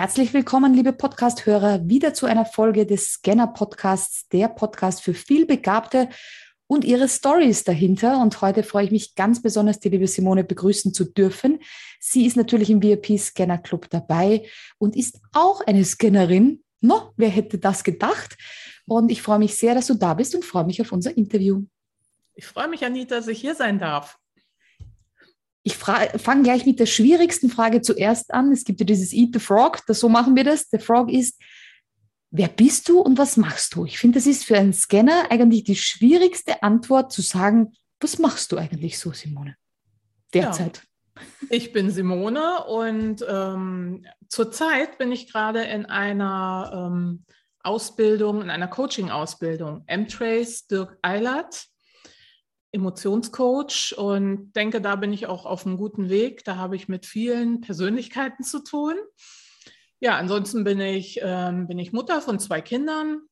Herzlich willkommen, liebe Podcast-Hörer, wieder zu einer Folge des Scanner-Podcasts, der Podcast für vielbegabte und ihre Stories dahinter. Und heute freue ich mich ganz besonders, die liebe Simone begrüßen zu dürfen. Sie ist natürlich im VIP Scanner Club dabei und ist auch eine Scannerin. No, wer hätte das gedacht? Und ich freue mich sehr, dass du da bist und freue mich auf unser Interview. Ich freue mich, Anita, dass ich hier sein darf. Ich fange gleich mit der schwierigsten Frage zuerst an. Es gibt ja dieses Eat the Frog, das, so machen wir das. Der Frog ist, wer bist du und was machst du? Ich finde, das ist für einen Scanner eigentlich die schwierigste Antwort zu sagen, was machst du eigentlich so, Simone? Derzeit. Ja. Ich bin Simone und ähm, zurzeit bin ich gerade in einer ähm, Ausbildung, in einer Coaching-Ausbildung. M-Trace Dirk Eilert Emotionscoach und denke, da bin ich auch auf einem guten Weg. Da habe ich mit vielen Persönlichkeiten zu tun. Ja, ansonsten bin ich, ähm, bin ich Mutter von zwei Kindern.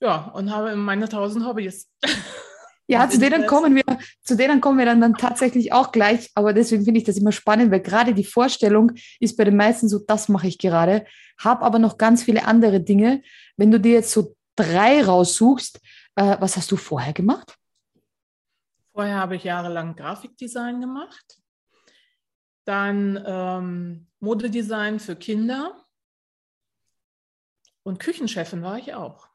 Ja, und habe meine tausend Hobbys. Ja, zu denen kommen wir, zu denen kommen wir dann, dann tatsächlich auch gleich. Aber deswegen finde ich das immer spannend, weil gerade die Vorstellung ist bei den meisten so, das mache ich gerade, habe aber noch ganz viele andere Dinge. Wenn du dir jetzt so drei raussuchst, äh, was hast du vorher gemacht? Vorher habe ich jahrelang Grafikdesign gemacht, dann ähm, Modedesign für Kinder und Küchenchefin war ich auch.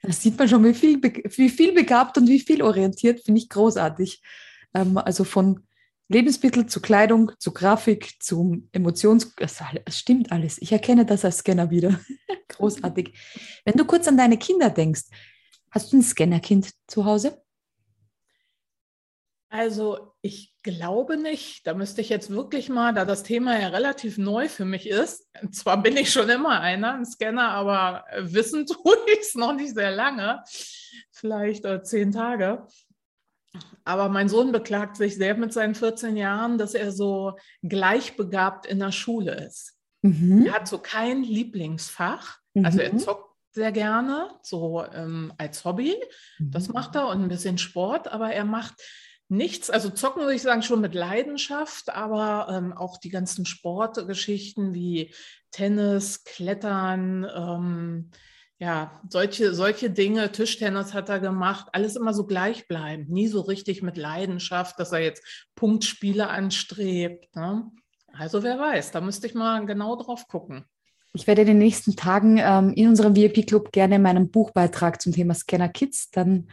Das sieht man schon, wie viel, wie viel begabt und wie viel orientiert, finde ich großartig. Ähm, also von Lebensmittel zu Kleidung, zu Grafik, zum Emotions... Es stimmt alles. Ich erkenne das als Scanner wieder. großartig. Wenn du kurz an deine Kinder denkst, hast du ein Scannerkind zu Hause? Also ich glaube nicht. Da müsste ich jetzt wirklich mal, da das Thema ja relativ neu für mich ist, zwar bin ich schon immer einer, ein Scanner, aber wissen tue ich es noch nicht sehr lange, vielleicht äh, zehn Tage. Aber mein Sohn beklagt sich sehr mit seinen 14 Jahren, dass er so gleichbegabt in der Schule ist. Mhm. Er hat so kein Lieblingsfach. Mhm. Also er mhm. zockt sehr gerne, so ähm, als Hobby. Das mhm. macht er und ein bisschen Sport, aber er macht nichts, also zocken würde ich sagen schon mit Leidenschaft, aber ähm, auch die ganzen Sportgeschichten wie Tennis, Klettern, ähm, ja, solche, solche Dinge, Tischtennis hat er gemacht, alles immer so gleichbleibend, nie so richtig mit Leidenschaft, dass er jetzt Punktspiele anstrebt. Ne? Also wer weiß, da müsste ich mal genau drauf gucken. Ich werde in den nächsten Tagen ähm, in unserem VIP-Club gerne meinen Buchbeitrag zum Thema Scanner Kids dann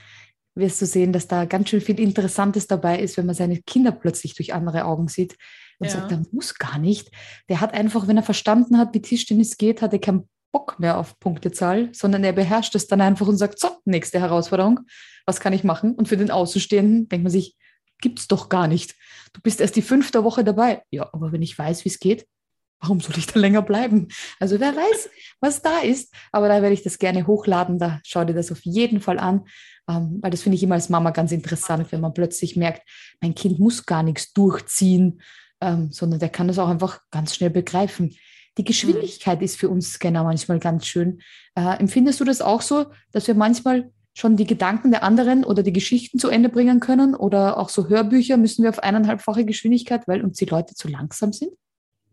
wirst du sehen, dass da ganz schön viel Interessantes dabei ist, wenn man seine Kinder plötzlich durch andere Augen sieht und ja. sagt, der muss gar nicht. Der hat einfach, wenn er verstanden hat, wie Tischtennis geht, hat er keinen Bock mehr auf Punktezahl, sondern er beherrscht es dann einfach und sagt, so, nächste Herausforderung, was kann ich machen? Und für den Außenstehenden denkt man sich, gibt's doch gar nicht. Du bist erst die fünfte Woche dabei. Ja, aber wenn ich weiß, wie es geht, warum soll ich da länger bleiben? Also wer weiß, was da ist. Aber da werde ich das gerne hochladen. Da schau dir das auf jeden Fall an. Ähm, weil das finde ich immer als Mama ganz interessant, wenn man plötzlich merkt, mein Kind muss gar nichts durchziehen, ähm, sondern der kann das auch einfach ganz schnell begreifen. Die Geschwindigkeit ist für uns Scanner manchmal ganz schön. Äh, empfindest du das auch so, dass wir manchmal schon die Gedanken der anderen oder die Geschichten zu Ende bringen können? Oder auch so Hörbücher müssen wir auf eineinhalbfache Geschwindigkeit, weil uns die Leute zu langsam sind?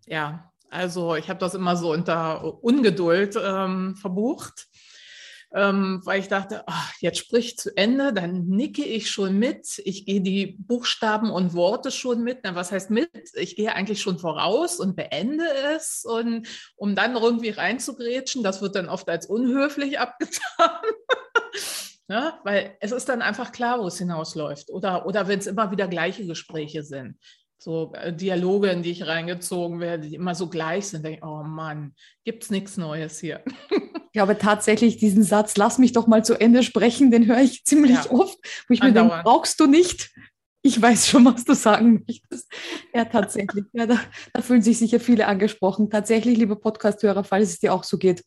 Ja, also ich habe das immer so unter Ungeduld ähm, verbucht ähm, weil ich dachte, ach, jetzt sprich zu Ende, dann nicke ich schon mit, ich gehe die Buchstaben und Worte schon mit. Na, was heißt mit? Ich gehe eigentlich schon voraus und beende es und um dann irgendwie reinzugrätschen, das wird dann oft als unhöflich abgetan. Ja, weil es ist dann einfach klar, wo es hinausläuft. Oder, oder wenn es immer wieder gleiche Gespräche sind so äh, Dialoge, in die ich reingezogen werde, die immer so gleich sind, denke ich, oh Mann, gibt es nichts Neues hier. Ich glaube tatsächlich diesen Satz, lass mich doch mal zu Ende sprechen, den höre ich ziemlich ja. oft, wo ich Andauern. mir denke, brauchst du nicht. Ich weiß schon, was du sagen möchtest. Ja, tatsächlich. Ja, da, da fühlen sich sicher viele angesprochen. Tatsächlich, liebe Podcast-Hörer, falls es dir auch so geht,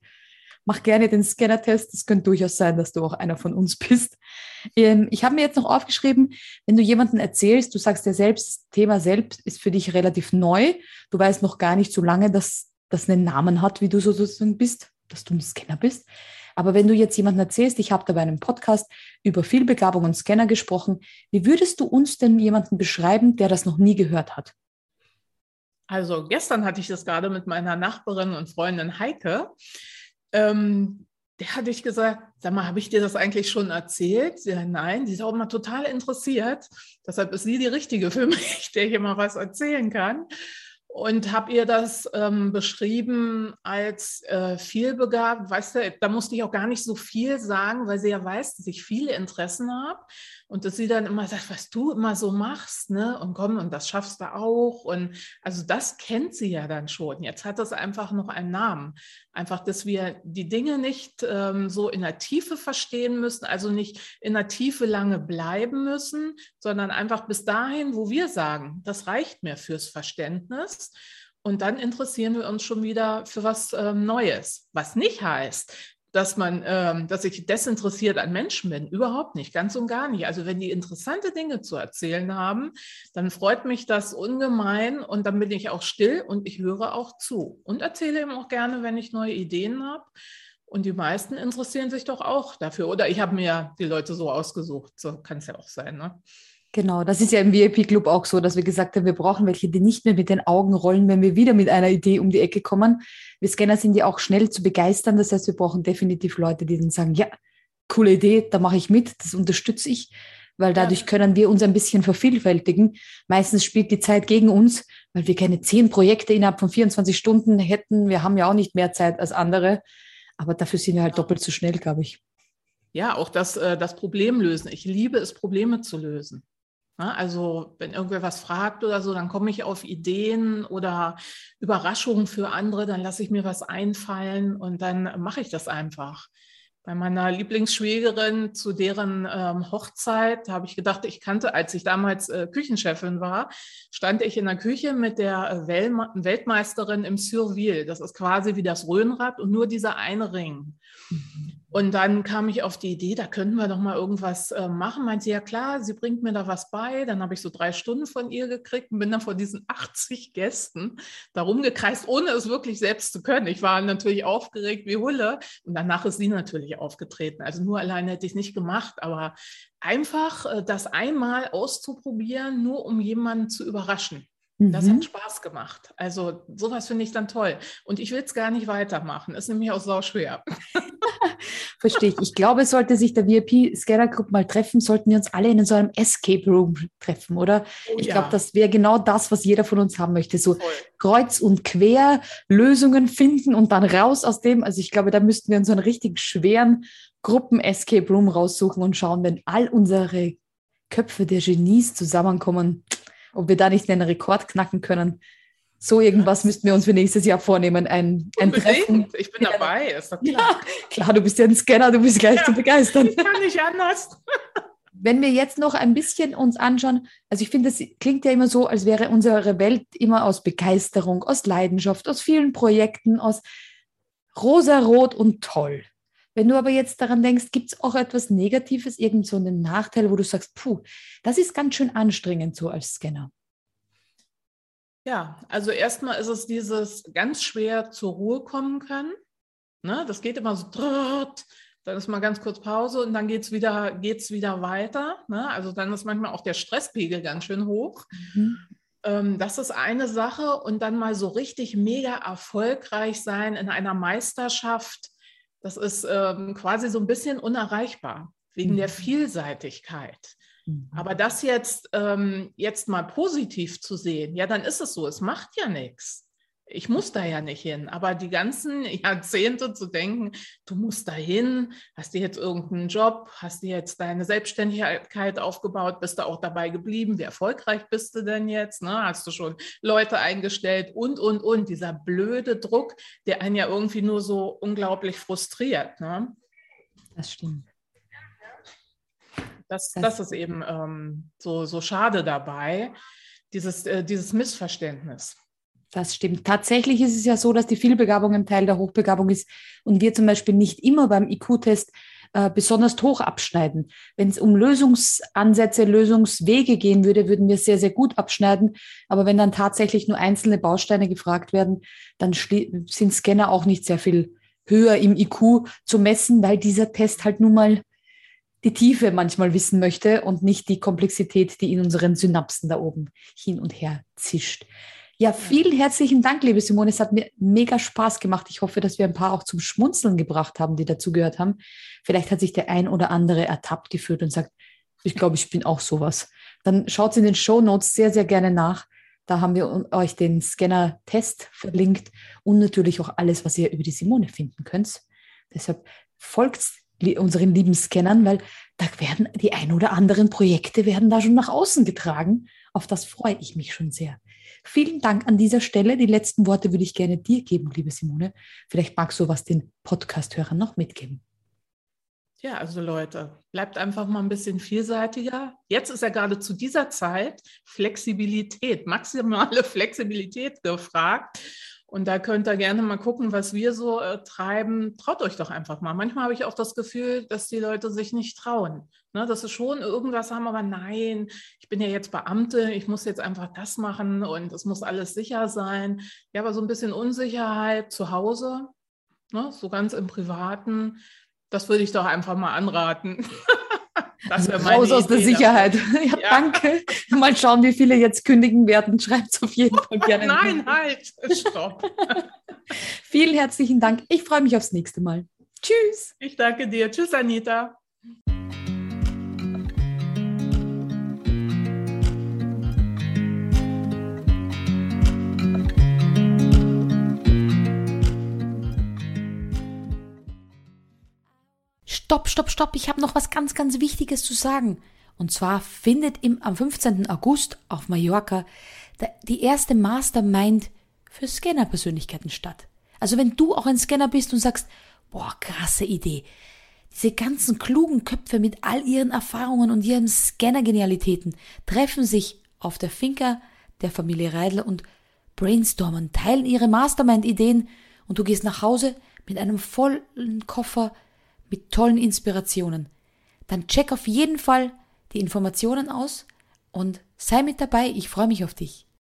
mach gerne den Scanner-Test. Es könnte durchaus sein, dass du auch einer von uns bist. Ähm, ich habe mir jetzt noch aufgeschrieben, wenn du jemanden erzählst, du sagst ja selbst, das Thema selbst ist für dich relativ neu. Du weißt noch gar nicht so lange, dass das einen Namen hat, wie du sozusagen bist, dass du ein Scanner bist. Aber wenn du jetzt jemanden erzählst, ich habe da bei einem Podcast über Vielbegabung und Scanner gesprochen, wie würdest du uns denn jemanden beschreiben, der das noch nie gehört hat? Also gestern hatte ich das gerade mit meiner Nachbarin und Freundin Heike. Ähm, der hatte ich gesagt, sag mal, habe ich dir das eigentlich schon erzählt? Sie nein, sie ist auch immer total interessiert. Deshalb ist sie die Richtige für mich, der ich immer was erzählen kann und habe ihr das ähm, beschrieben als äh, vielbegabt. Weißt du, da musste ich auch gar nicht so viel sagen, weil sie ja weiß, dass ich viele Interessen habe und dass sie dann immer sagt, was du immer so machst, ne? Und komm, und das schaffst du auch. Und also das kennt sie ja dann schon. Jetzt hat das einfach noch einen Namen. Einfach, dass wir die Dinge nicht ähm, so in der Tiefe verstehen müssen, also nicht in der Tiefe lange bleiben müssen, sondern einfach bis dahin, wo wir sagen, das reicht mir fürs Verständnis. Und dann interessieren wir uns schon wieder für was ähm, Neues. Was nicht heißt, dass man, ähm, dass ich desinteressiert an Menschen bin. Überhaupt nicht, ganz und gar nicht. Also wenn die interessante Dinge zu erzählen haben, dann freut mich das ungemein und dann bin ich auch still und ich höre auch zu und erzähle ihm auch gerne, wenn ich neue Ideen habe. Und die meisten interessieren sich doch auch dafür. Oder ich habe mir die Leute so ausgesucht. So kann es ja auch sein. Ne? Genau, das ist ja im VIP-Club auch so, dass wir gesagt haben, wir brauchen welche, die nicht mehr mit den Augen rollen, wenn wir wieder mit einer Idee um die Ecke kommen. Wir Scanner sind ja auch schnell zu begeistern. Das heißt, wir brauchen definitiv Leute, die dann sagen, ja, coole Idee, da mache ich mit, das unterstütze ich, weil dadurch können wir uns ein bisschen vervielfältigen. Meistens spielt die Zeit gegen uns, weil wir keine zehn Projekte innerhalb von 24 Stunden hätten. Wir haben ja auch nicht mehr Zeit als andere, aber dafür sind wir halt doppelt so schnell, glaube ich. Ja, auch das, äh, das Problem lösen. Ich liebe es, Probleme zu lösen. Ne? Also wenn irgendwer was fragt oder so, dann komme ich auf Ideen oder Überraschungen für andere, dann lasse ich mir was einfallen und dann mache ich das einfach. Bei meiner Lieblingsschwägerin zu deren ähm, Hochzeit habe ich gedacht, ich kannte, als ich damals äh, Küchenchefin war, stand ich in der Küche mit der äh, Weltmeisterin im Surville. Das ist quasi wie das Röhnrad und nur dieser eine Ring. Mhm. Und dann kam ich auf die Idee, da könnten wir doch mal irgendwas äh, machen. Meinte sie, ja klar, sie bringt mir da was bei. Dann habe ich so drei Stunden von ihr gekriegt und bin dann vor diesen 80 Gästen darum gekreist, ohne es wirklich selbst zu können. Ich war natürlich aufgeregt wie Hulle. Und danach ist sie natürlich aufgetreten. Also nur alleine hätte ich es nicht gemacht, aber einfach äh, das einmal auszuprobieren, nur um jemanden zu überraschen. Das hat mhm. Spaß gemacht. Also sowas finde ich dann toll. Und ich will es gar nicht weitermachen. Ist nämlich auch sau schwer. Verstehe ich. Ich glaube, sollte sich der VIP Scanner Group mal treffen, sollten wir uns alle in so einem Escape Room treffen, oder? Oh, ich ja. glaube, das wäre genau das, was jeder von uns haben möchte. So Voll. kreuz und quer Lösungen finden und dann raus aus dem. Also ich glaube, da müssten wir uns so einen richtig schweren Gruppen-Escape Room raussuchen und schauen, wenn all unsere Köpfe der Genies zusammenkommen ob wir da nicht einen Rekord knacken können. So irgendwas müssten wir uns für nächstes Jahr vornehmen. Ein, ein Treffen. Ich bin dabei, ist doch klar. Ja, klar, du bist ja ein Scanner, du bist gleich ja, zu begeistern. Ich kann nicht anders. Wenn wir jetzt noch ein bisschen uns anschauen, also ich finde, das klingt ja immer so, als wäre unsere Welt immer aus Begeisterung, aus Leidenschaft, aus vielen Projekten, aus rosarot und toll. Wenn du aber jetzt daran denkst, gibt es auch etwas Negatives, irgend so einen Nachteil, wo du sagst, puh, das ist ganz schön anstrengend so als Scanner. Ja, also erstmal ist es dieses ganz schwer zur Ruhe kommen können. Ne? Das geht immer so, dann ist mal ganz kurz Pause und dann geht es wieder, geht's wieder weiter. Ne? Also dann ist manchmal auch der Stresspegel ganz schön hoch. Mhm. Ähm, das ist eine Sache. Und dann mal so richtig mega erfolgreich sein in einer Meisterschaft das ist ähm, quasi so ein bisschen unerreichbar wegen mhm. der Vielseitigkeit. Mhm. Aber das jetzt, ähm, jetzt mal positiv zu sehen, ja, dann ist es so, es macht ja nichts ich muss da ja nicht hin. Aber die ganzen Jahrzehnte zu denken, du musst da hin, hast du jetzt irgendeinen Job, hast du jetzt deine Selbstständigkeit aufgebaut, bist du auch dabei geblieben, wie erfolgreich bist du denn jetzt? Ne? Hast du schon Leute eingestellt und, und, und. Dieser blöde Druck, der einen ja irgendwie nur so unglaublich frustriert. Ne? Das stimmt. Das, das ist eben ähm, so, so schade dabei, dieses, äh, dieses Missverständnis. Das stimmt. Tatsächlich ist es ja so, dass die Vielbegabung ein Teil der Hochbegabung ist und wir zum Beispiel nicht immer beim IQ-Test äh, besonders hoch abschneiden. Wenn es um Lösungsansätze, Lösungswege gehen würde, würden wir sehr, sehr gut abschneiden. Aber wenn dann tatsächlich nur einzelne Bausteine gefragt werden, dann sind Scanner auch nicht sehr viel höher im IQ zu messen, weil dieser Test halt nun mal die Tiefe manchmal wissen möchte und nicht die Komplexität, die in unseren Synapsen da oben hin und her zischt. Ja, vielen herzlichen Dank, liebe Simone. Es hat mir mega Spaß gemacht. Ich hoffe, dass wir ein paar auch zum Schmunzeln gebracht haben, die dazugehört haben. Vielleicht hat sich der ein oder andere ertappt gefühlt und sagt, ich glaube, ich bin auch sowas. Dann schaut in den Show Notes sehr, sehr gerne nach. Da haben wir euch den Scanner-Test verlinkt und natürlich auch alles, was ihr über die Simone finden könnt. Deshalb folgt unseren lieben Scannern, weil da werden die ein oder anderen Projekte werden da schon nach außen getragen. Auf das freue ich mich schon sehr. Vielen Dank an dieser Stelle. Die letzten Worte würde ich gerne dir geben, liebe Simone. Vielleicht magst du was den Podcast-Hörern noch mitgeben. Ja, also Leute, bleibt einfach mal ein bisschen vielseitiger. Jetzt ist ja gerade zu dieser Zeit Flexibilität, maximale Flexibilität gefragt. Und da könnt ihr gerne mal gucken, was wir so äh, treiben. Traut euch doch einfach mal. Manchmal habe ich auch das Gefühl, dass die Leute sich nicht trauen. Ne, dass sie schon irgendwas haben, aber nein, ich bin ja jetzt Beamte, ich muss jetzt einfach das machen und es muss alles sicher sein. Ja, aber so ein bisschen Unsicherheit zu Hause, ne, so ganz im Privaten, das würde ich doch einfach mal anraten. Das also Raus aus Idee der Sicherheit. Ja, ja, Danke. Mal schauen, wie viele jetzt kündigen werden. Schreibt es auf jeden Fall gerne. Nein, halt. Stopp. Vielen herzlichen Dank. Ich freue mich aufs nächste Mal. Tschüss. Ich danke dir. Tschüss, Anita. Stopp, stopp, stopp, ich habe noch was ganz, ganz Wichtiges zu sagen. Und zwar findet im, am 15. August auf Mallorca die erste Mastermind für Scanner-Persönlichkeiten statt. Also wenn du auch ein Scanner bist und sagst, boah, krasse Idee. Diese ganzen klugen Köpfe mit all ihren Erfahrungen und ihren Scanner-Genialitäten treffen sich auf der Finca der Familie Reidler und brainstormen, teilen ihre Mastermind-Ideen und du gehst nach Hause mit einem vollen Koffer mit tollen Inspirationen. Dann check auf jeden Fall die Informationen aus und sei mit dabei. Ich freue mich auf dich.